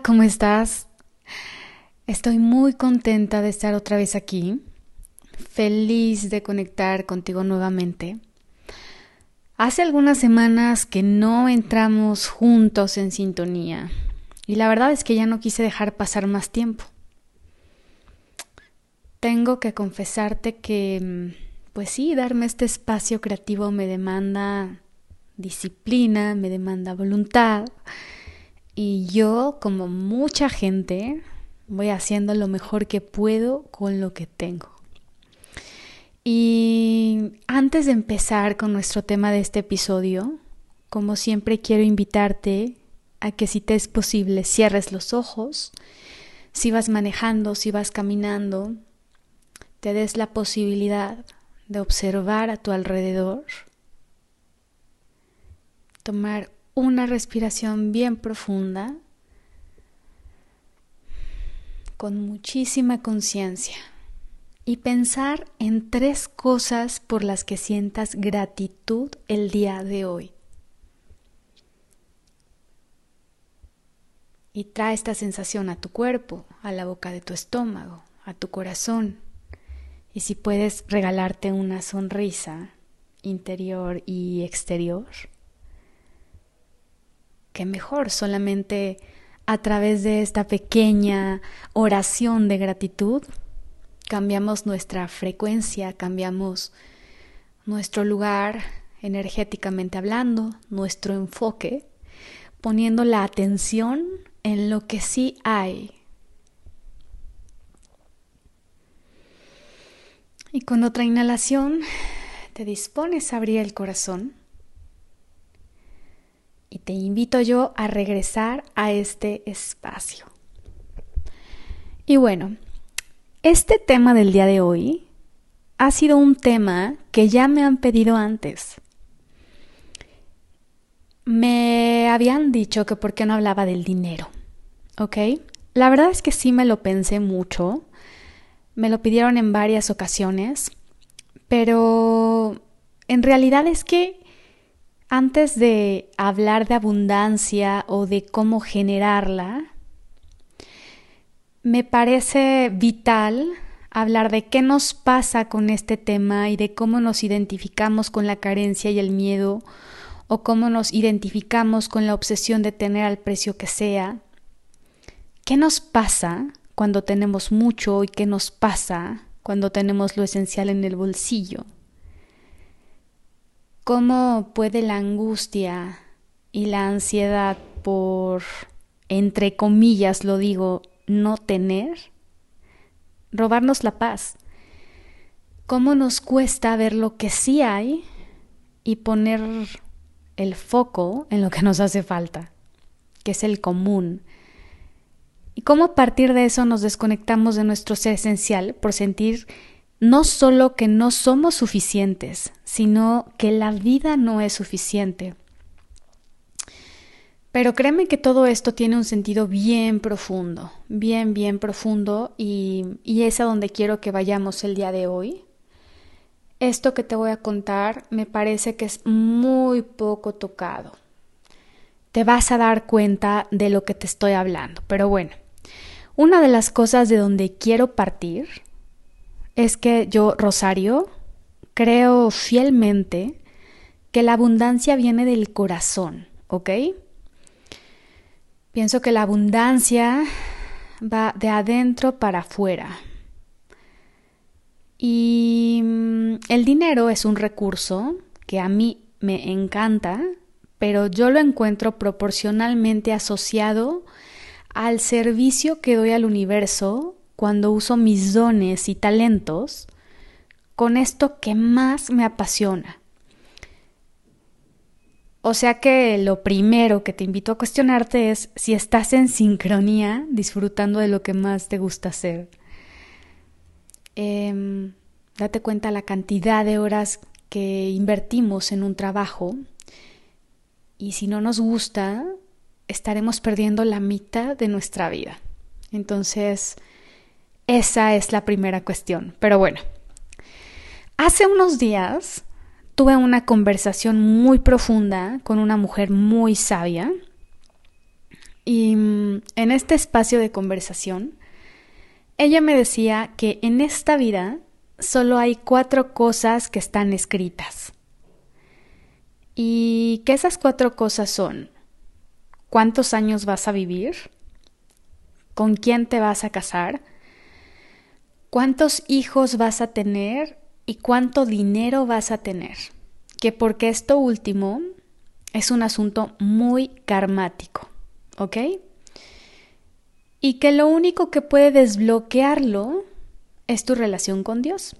¿cómo estás? Estoy muy contenta de estar otra vez aquí, feliz de conectar contigo nuevamente. Hace algunas semanas que no entramos juntos en sintonía y la verdad es que ya no quise dejar pasar más tiempo. Tengo que confesarte que, pues sí, darme este espacio creativo me demanda disciplina, me demanda voluntad y yo, como mucha gente, voy haciendo lo mejor que puedo con lo que tengo. Y antes de empezar con nuestro tema de este episodio, como siempre quiero invitarte a que si te es posible cierres los ojos, si vas manejando, si vas caminando, te des la posibilidad de observar a tu alrededor, tomar una respiración bien profunda, con muchísima conciencia y pensar en tres cosas por las que sientas gratitud el día de hoy. Y trae esta sensación a tu cuerpo, a la boca de tu estómago, a tu corazón. Y si puedes regalarte una sonrisa interior y exterior, qué mejor solamente a través de esta pequeña oración de gratitud cambiamos nuestra frecuencia, cambiamos nuestro lugar energéticamente hablando, nuestro enfoque, poniendo la atención en lo que sí hay. Y con otra inhalación te dispones a abrir el corazón te invito yo a regresar a este espacio. Y bueno, este tema del día de hoy ha sido un tema que ya me han pedido antes. Me habían dicho que por qué no hablaba del dinero, ¿ok? La verdad es que sí me lo pensé mucho, me lo pidieron en varias ocasiones, pero en realidad es que antes de hablar de abundancia o de cómo generarla, me parece vital hablar de qué nos pasa con este tema y de cómo nos identificamos con la carencia y el miedo o cómo nos identificamos con la obsesión de tener al precio que sea. ¿Qué nos pasa cuando tenemos mucho y qué nos pasa cuando tenemos lo esencial en el bolsillo? ¿Cómo puede la angustia y la ansiedad por, entre comillas lo digo, no tener, robarnos la paz. ¿Cómo nos cuesta ver lo que sí hay y poner el foco en lo que nos hace falta, que es el común? ¿Y cómo a partir de eso nos desconectamos de nuestro ser esencial por sentir no solo que no somos suficientes, sino que la vida no es suficiente? Pero créeme que todo esto tiene un sentido bien profundo, bien, bien profundo y, y es a donde quiero que vayamos el día de hoy. Esto que te voy a contar me parece que es muy poco tocado. Te vas a dar cuenta de lo que te estoy hablando. Pero bueno, una de las cosas de donde quiero partir es que yo, Rosario, creo fielmente que la abundancia viene del corazón, ¿ok? Pienso que la abundancia va de adentro para afuera. Y mm, el dinero es un recurso que a mí me encanta, pero yo lo encuentro proporcionalmente asociado al servicio que doy al universo cuando uso mis dones y talentos con esto que más me apasiona, o sea que lo primero que te invito a cuestionarte es si estás en sincronía disfrutando de lo que más te gusta hacer. Em, date cuenta la cantidad de horas que invertimos en un trabajo y si no nos gusta, estaremos perdiendo la mitad de nuestra vida. Entonces, esa es la primera cuestión. Pero bueno, hace unos días tuve una conversación muy profunda con una mujer muy sabia Y mm, en este espacio de conversación, ella me decía que en esta vida solo hay cuatro cosas que están escritas. Y que esas cuatro cosas son cuántos años vas a vivir, con quién te vas a casar, cuántos hijos vas a tener y cuánto dinero vas a tener. Que porque esto último es un asunto muy karmático, ¿ok? Y que lo único que puede desbloquearlo es tu relación con Dios.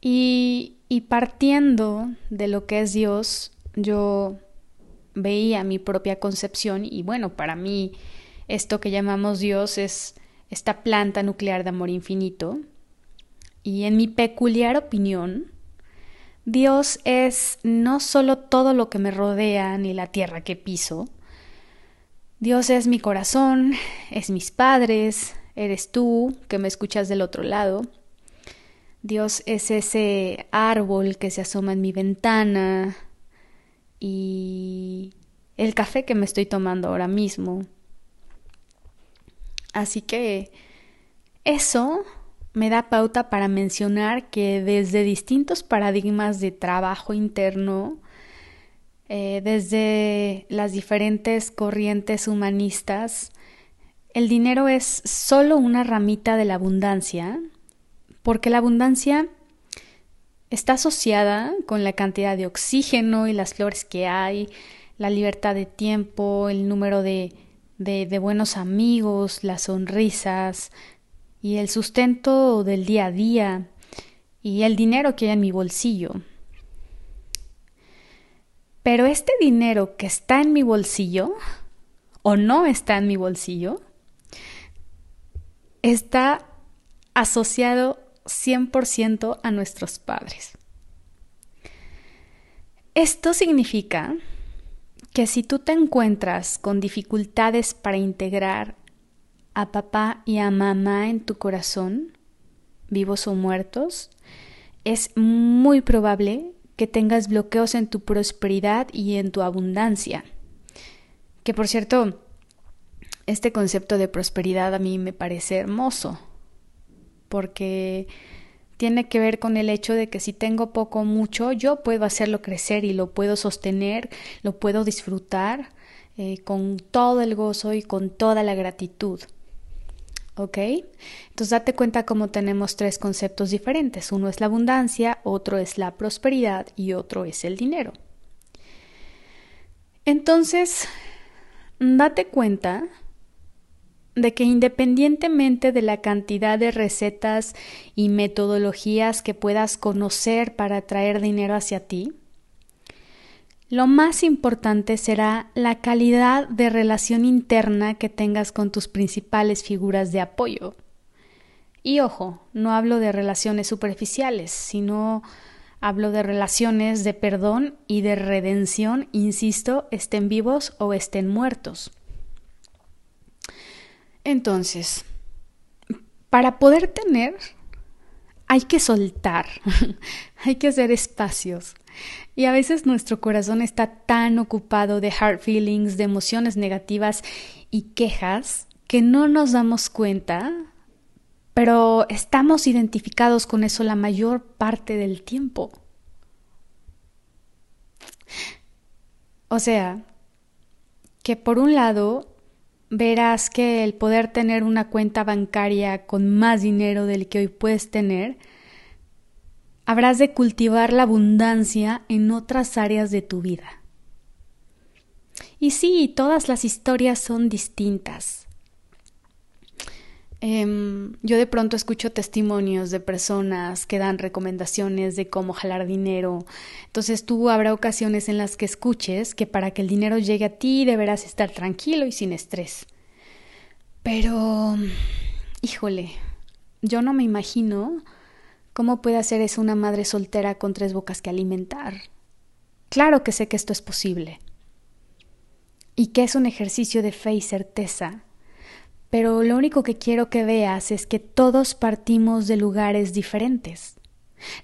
Y, y partiendo de lo que es Dios, yo veía mi propia concepción y bueno, para mí esto que llamamos Dios es esta planta nuclear de amor infinito. Y en mi peculiar opinión, Dios es no solo todo lo que me rodea ni la tierra que piso. Dios es mi corazón, es mis padres, eres tú que me escuchas del otro lado. Dios es ese árbol que se asoma en mi ventana y el café que me estoy tomando ahora mismo. Así que eso me da pauta para mencionar que desde distintos paradigmas de trabajo interno, eh, desde las diferentes corrientes humanistas, el dinero es solo una ramita de la abundancia porque la abundancia está asociada con la cantidad de oxígeno y las flores que hay, la libertad de tiempo, el número de, de, buenos amigos, las sonrisas y el sustento del día a día y el dinero que hay en mi bolsillo. Pero este dinero que está en mi bolsillo o no está en mi bolsillo está asociado 100% a nuestros padres. Esto significa que si tú te encuentras con dificultades para integrar a papá y a mamá en tu corazón, vivos o muertos, es muy probable que tengas bloqueos en tu prosperidad y en tu abundancia. Que por cierto, este concepto de prosperidad a mí me parece hermoso porque tiene que ver con el hecho de que si tengo poco o mucho, yo puedo hacerlo crecer y lo puedo sostener, lo puedo disfrutar eh, con todo el gozo y con toda la gratitud. ¿Ok? Entonces date cuenta cómo tenemos tres conceptos diferentes. Uno es la abundancia, otro es la prosperidad y otro es el dinero. Entonces, date cuenta de que independientemente de la cantidad de recetas y metodologías que puedas conocer para traer dinero hacia ti, lo más importante será la calidad de relación interna que tengas con tus principales figuras de apoyo. Y ojo, no hablo de relaciones superficiales, sino hablo de relaciones de perdón y de redención, insisto, estén vivos o estén muertos. Entonces, para poder tener, hay que soltar, hay que hacer espacios. Y a veces nuestro corazón está tan ocupado de hard feelings, de emociones negativas y quejas, que no nos damos cuenta, pero estamos identificados con eso la mayor parte del tiempo. O sea, que por un lado verás que el poder tener una cuenta bancaria con más dinero del que hoy puedes tener, habrás de cultivar la abundancia en otras áreas de tu vida. Y sí, todas las historias son distintas. Em, yo de pronto escucho testimonios de personas que dan recomendaciones de cómo jalar dinero. Entonces tú habrá ocasiones en las que escuches que para que el dinero llegue a ti deberás estar tranquilo y sin estrés. Pero, híjole, yo no me imagino cómo puede hacer eso una madre soltera con tres bocas que alimentar. Claro que sé que esto es posible y que es un ejercicio de fe y certeza pero lo único que quiero que veas es que todos partimos de lugares diferentes.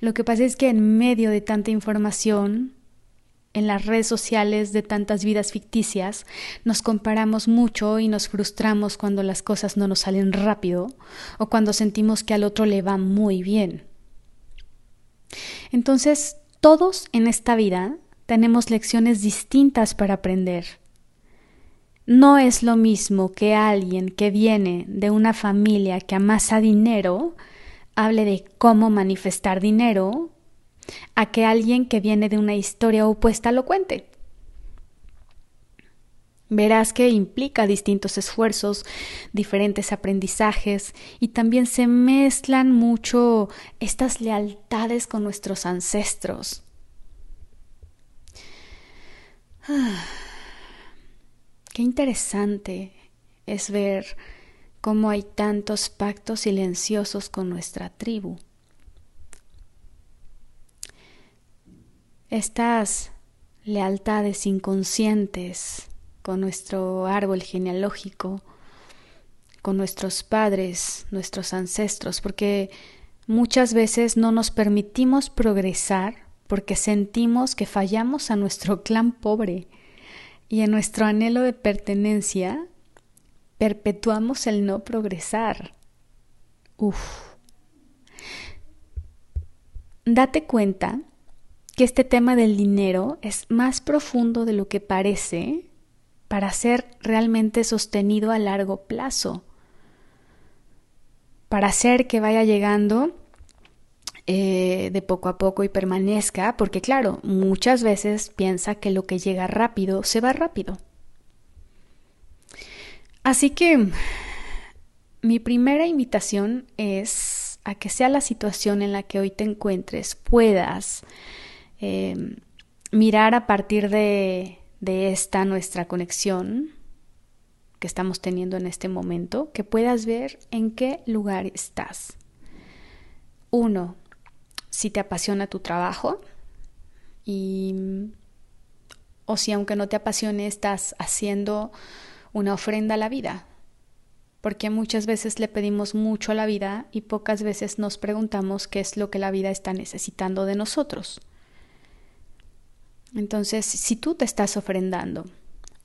Lo que pasa es que en medio de tanta información en las redes sociales de tantas vidas ficticias, nos comparamos mucho y nos frustramos cuando las cosas no nos salen rápido o cuando sentimos que al otro le va muy bien. Entonces, todos en esta vida tenemos lecciones distintas para aprender. No es lo mismo que alguien que viene de una familia que amasa dinero hable de cómo manifestar dinero a que alguien que viene de una historia opuesta lo cuente. Verás que implica distintos esfuerzos, diferentes aprendizajes y también se mezclan mucho estas lealtades con nuestros ancestros. Qué interesante es ver cómo hay tantos pactos silenciosos con nuestra tribu. Estas lealtades inconscientes con nuestro árbol genealógico, con nuestros padres, nuestros ancestros, porque muchas veces no nos permitimos progresar porque sentimos que fallamos a nuestro clan pobre y en nuestro anhelo de pertenencia perpetuamos el no progresar. Uf. Date cuenta que este tema del dinero es más profundo de lo que parece para ser realmente sostenido a largo plazo, para hacer que vaya llegando eh, de poco a poco y permanezca, porque claro, muchas veces piensa que lo que llega rápido se va rápido. Así que mi primera invitación es a que sea la situación en la que hoy te encuentres, puedas Em, mirar a partir de, de esta nuestra conexión que estamos teniendo en este momento, que puedas ver en qué lugar estás. Uno, si te apasiona tu trabajo y o si aunque no te apasione estás haciendo una ofrenda a la vida, porque muchas veces le pedimos mucho a la vida y pocas veces nos preguntamos qué es lo que la vida está necesitando de nosotros. Entonces, si tú te estás ofrendando,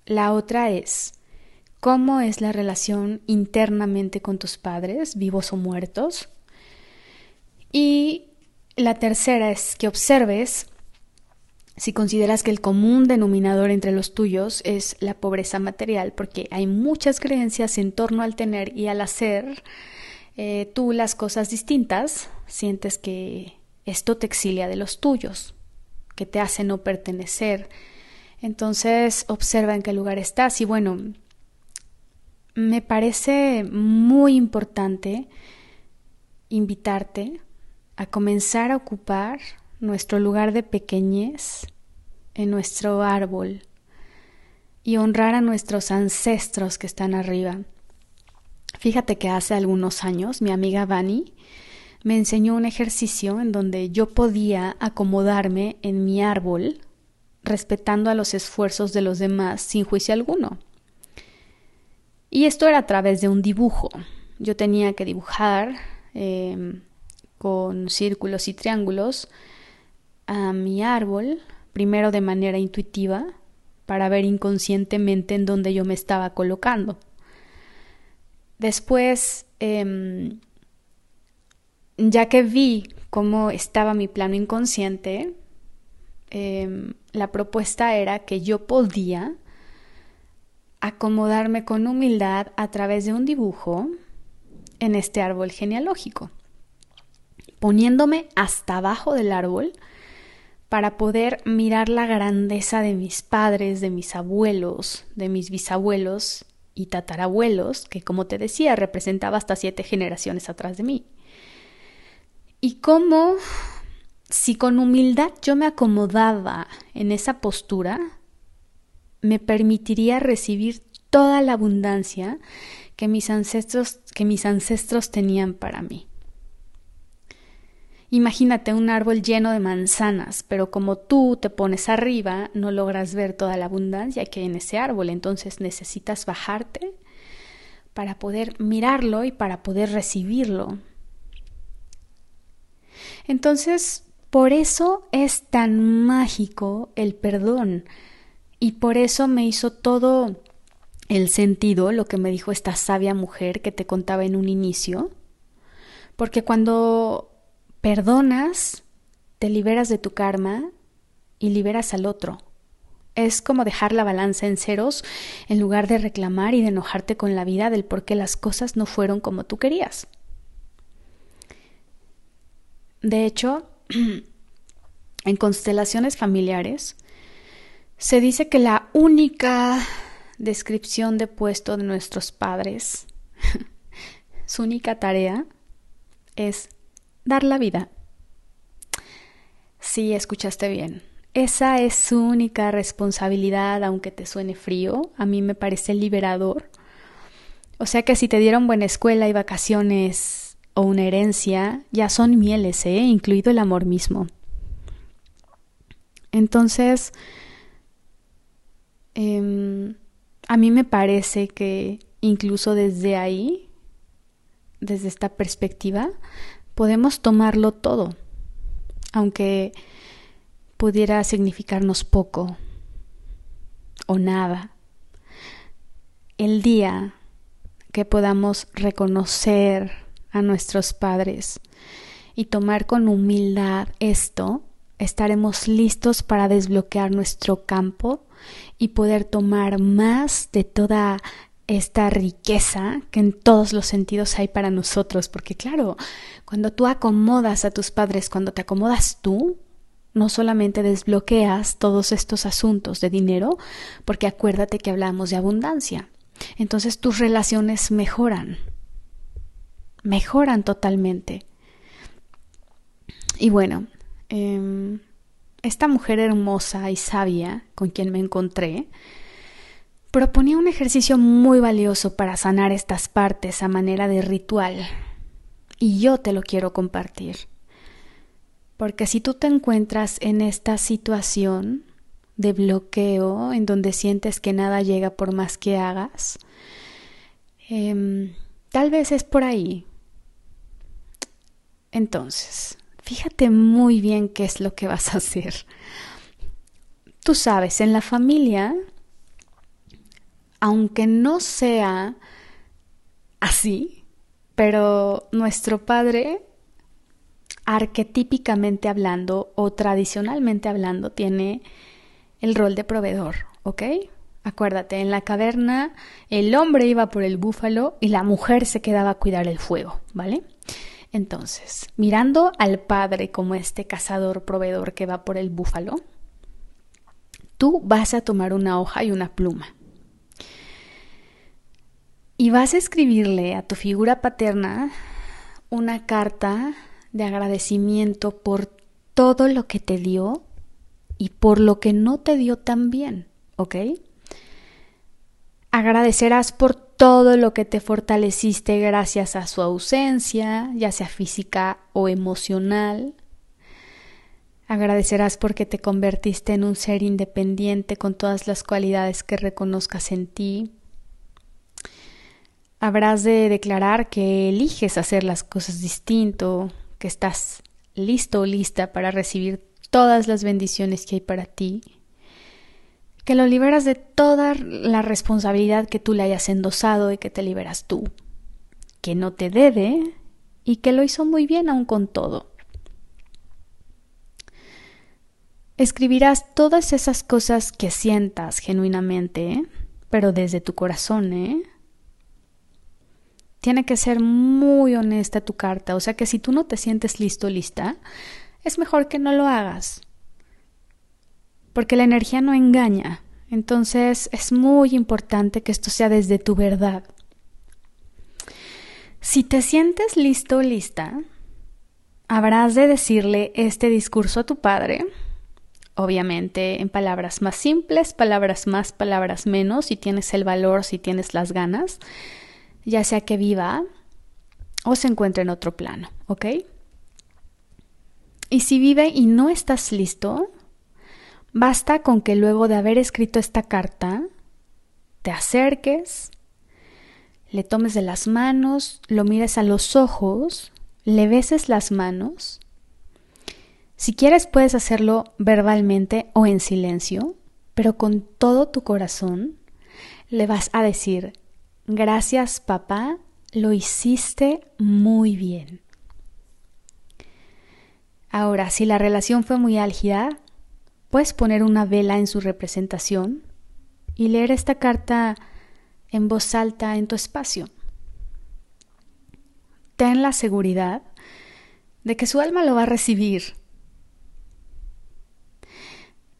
la otra es cómo es la relación internamente con tus padres, vivos o muertos. Y la tercera es que observes si consideras que el común denominador entre los tuyos es la pobreza material, porque hay muchas creencias en torno al tener y al hacer eh, tú las cosas distintas, sientes que esto te exilia de los tuyos que te hace no pertenecer. Entonces observa en qué lugar estás y bueno, me parece muy importante invitarte a comenzar a ocupar nuestro lugar de pequeñez en nuestro árbol y honrar a nuestros ancestros que están arriba. Fíjate que hace algunos años mi amiga Vani me enseñó un ejercicio en donde yo podía acomodarme en mi árbol respetando a los esfuerzos de los demás sin juicio alguno. Y esto era a través de un dibujo. Yo tenía que dibujar em, con círculos y triángulos a mi árbol, primero de manera intuitiva, para ver inconscientemente en dónde yo me estaba colocando. Después em, ya que vi cómo estaba mi plano inconsciente, em, la propuesta era que yo podía acomodarme con humildad a través de un dibujo en este árbol genealógico, poniéndome hasta abajo del árbol para poder mirar la grandeza de mis padres, de mis abuelos, de mis bisabuelos y tatarabuelos, que como te decía representaba hasta siete generaciones atrás de mí. Y cómo, si con humildad yo me acomodaba en esa postura, me permitiría recibir toda la abundancia que mis ancestros, que mis ancestros tenían para mí. Imagínate un árbol lleno de manzanas, pero como tú te pones arriba, no logras ver toda la abundancia que hay en ese árbol, entonces necesitas bajarte para poder mirarlo y para poder recibirlo. Entonces, Por eso es tan mágico el perdón. Y por eso me hizo todo el sentido lo que me dijo esta sabia mujer que te contaba en un inicio, porque cuando perdonas, te liberas de tu karma y liberas al otro. Es como dejar la balanza en ceros en lugar de reclamar y de enojarte con la vida del por qué las cosas no fueron como tú querías. De hecho, en constelaciones familiares, se dice que la única descripción de puesto de nuestros padres, su única tarea es dar la vida. Sí, escuchaste bien. Esa es su única responsabilidad, aunque te suene frío, a mí me parece liberador. O sea que si te dieron buena escuela y vacaciones o una herencia, ya son mieles, ¿eh? incluido el amor mismo. Entonces, em, a mí me parece que incluso desde ahí, desde esta perspectiva, podemos tomarlo todo, aunque pudiera significarnos poco o nada. El día que podamos reconocer a nuestros padres y tomar con humildad esto, estaremos listos para desbloquear nuestro campo y poder tomar más de toda esta riqueza que en todos los sentidos hay para nosotros, porque claro, cuando tú acomodas a tus padres, cuando te acomodas tú, no solamente desbloqueas todos estos asuntos de dinero, porque acuérdate que hablamos de abundancia. Entonces tus relaciones mejoran, mejoran totalmente. Y bueno, eh, esta mujer hermosa y sabia con quien me encontré proponía un ejercicio muy valioso para sanar estas partes a manera de ritual. Y yo te lo quiero compartir. Porque si tú te encuentras en esta situación de bloqueo, en donde sientes que nada llega por más que hagas, em, tal vez es por ahí. Entonces, fíjate muy bien qué es lo que vas a hacer. Tú sabes, en la familia, aunque no sea así, pero nuestro padre, arquetípicamente hablando o tradicionalmente hablando, tiene el rol de proveedor, ¿ok? Acuérdate, en la caverna el hombre iba por el búfalo y la mujer se quedaba a cuidar el fuego, ¿vale? Entonces, mirando al padre como este cazador proveedor que va por el búfalo, tú vas a tomar una hoja y una pluma. Y vas a escribirle a tu figura paterna una carta de agradecimiento por todo lo que te dio y por lo que no te dio tan bien, ¿ok? Agradecerás por todo lo que te fortaleciste gracias a su ausencia, ya sea física o emocional. Agradecerás porque te convertiste en un ser independiente con todas las cualidades que reconozcas en ti. Habrás de declarar que eliges hacer las cosas distinto, que estás listo o lista para recibir todas las bendiciones que hay para ti que lo liberas de toda la responsabilidad que tú le hayas endosado y que te liberas tú, que no te debe y que lo hizo muy bien aún con todo. Escribirás todas esas cosas que sientas genuinamente, pero desde tu corazón, ¿eh? Tiene que ser muy honesta tu carta, o sea que si tú no te sientes listo lista, es mejor que no lo hagas porque la energía no engaña. Entonces es muy importante que esto sea desde tu verdad. Si te sientes listo lista, habrás de decirle este discurso a tu padre, obviamente en palabras más simples, palabras más, palabras menos, si tienes el valor, si tienes las ganas, ya sea que viva o se encuentre en otro plano, ¿ok? Y si vive y no estás listo, Basta con que luego de haber escrito esta carta, te acerques, le tomes de las manos, lo mires a los ojos, le beses las manos, Si quieres puedes hacerlo verbalmente o en silencio, pero con todo tu corazón le vas a decir, gracias papá, lo hiciste muy bien. Ahora, si la relación fue muy álgida, puedes poner una vela en su representación y leer esta carta en voz alta en tu espacio. Ten la seguridad de que su alma lo va a recibir.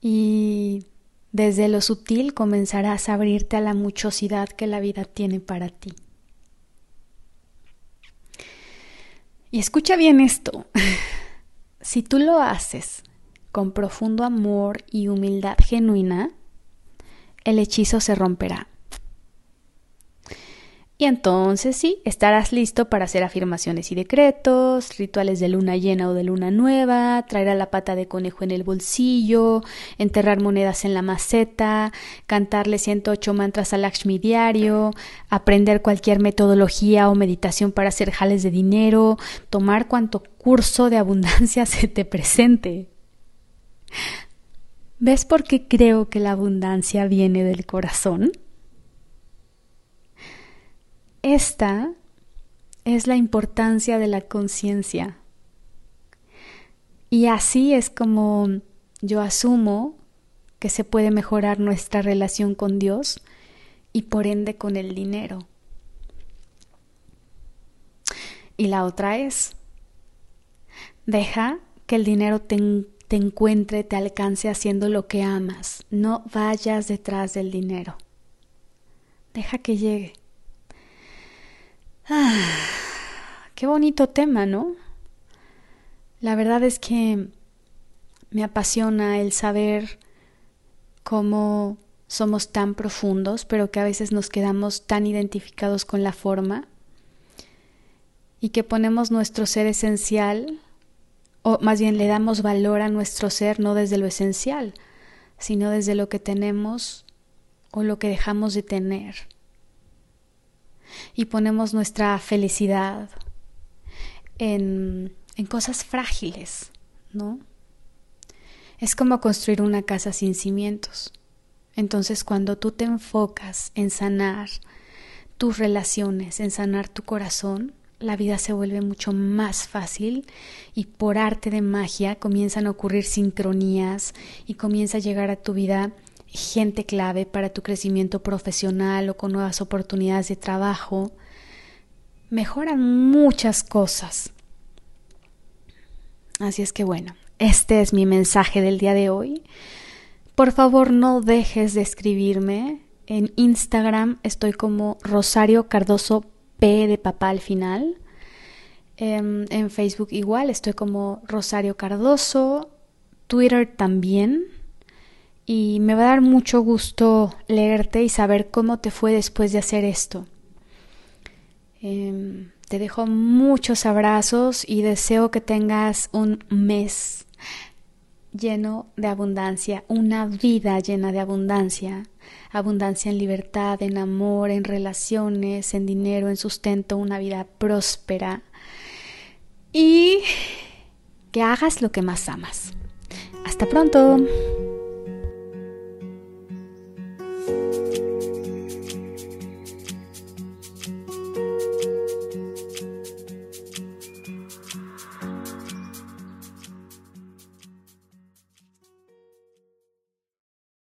Y desde lo sutil comenzarás a abrirte a la muchosidad que la vida tiene para ti. Y escucha bien esto. Si tú lo haces con profundo amor y humildad genuina, el hechizo se romperá. Y entonces sí, estarás listo para hacer afirmaciones y decretos, rituales de luna llena o de luna nueva, traer a la pata de conejo en el bolsillo, enterrar monedas en la maceta, cantarle 108 mantras al Lakshmi diario, aprender cualquier metodología o meditación para hacer jales de dinero, tomar cuanto curso de abundancia se te presente. ¿Ves por qué creo que la abundancia viene del corazón? Esta es la importancia de la conciencia. Y así es como yo asumo que se puede mejorar nuestra relación con Dios y por ende con el dinero. Y la otra es, deja que el dinero te, te, encuentre, te alcance haciendo lo que amas. No vayas detrás del dinero. Deja que llegue. Ah, qué bonito tema, ¿no? La verdad es que me apasiona el saber cómo somos tan profundos, pero que a veces nos quedamos tan identificados con la forma y que ponemos nuestro ser esencial, o más bien le damos valor a nuestro ser no desde lo esencial, sino desde lo que tenemos o lo que dejamos de tener y ponemos nuestra felicidad en, en cosas frágiles, ¿no? Es como construir una casa sin cimientos. Entonces cuando tú te enfocas en sanar tus relaciones, en sanar tu corazón, la vida se vuelve mucho más fácil y por arte de magia comienzan a ocurrir sincronías y comienza a llegar a tu vida gente clave para tu crecimiento profesional o con nuevas oportunidades de trabajo, mejoran muchas cosas. Así es que bueno, este es mi mensaje del día de hoy. Por favor, no dejes de escribirme. En Instagram estoy como Rosario Cardoso P de papá al final. En, em, en Facebook igual estoy como Rosario Cardoso. Twitter también y me va a dar mucho gusto leerte y saber cómo te fue después de hacer esto. Em, te dejo muchos abrazos y deseo que tengas un mes lleno de abundancia, una vida llena de abundancia, abundancia en libertad, en amor, en relaciones, en dinero, en sustento, una vida próspera y que hagas lo que más amas. Hasta pronto.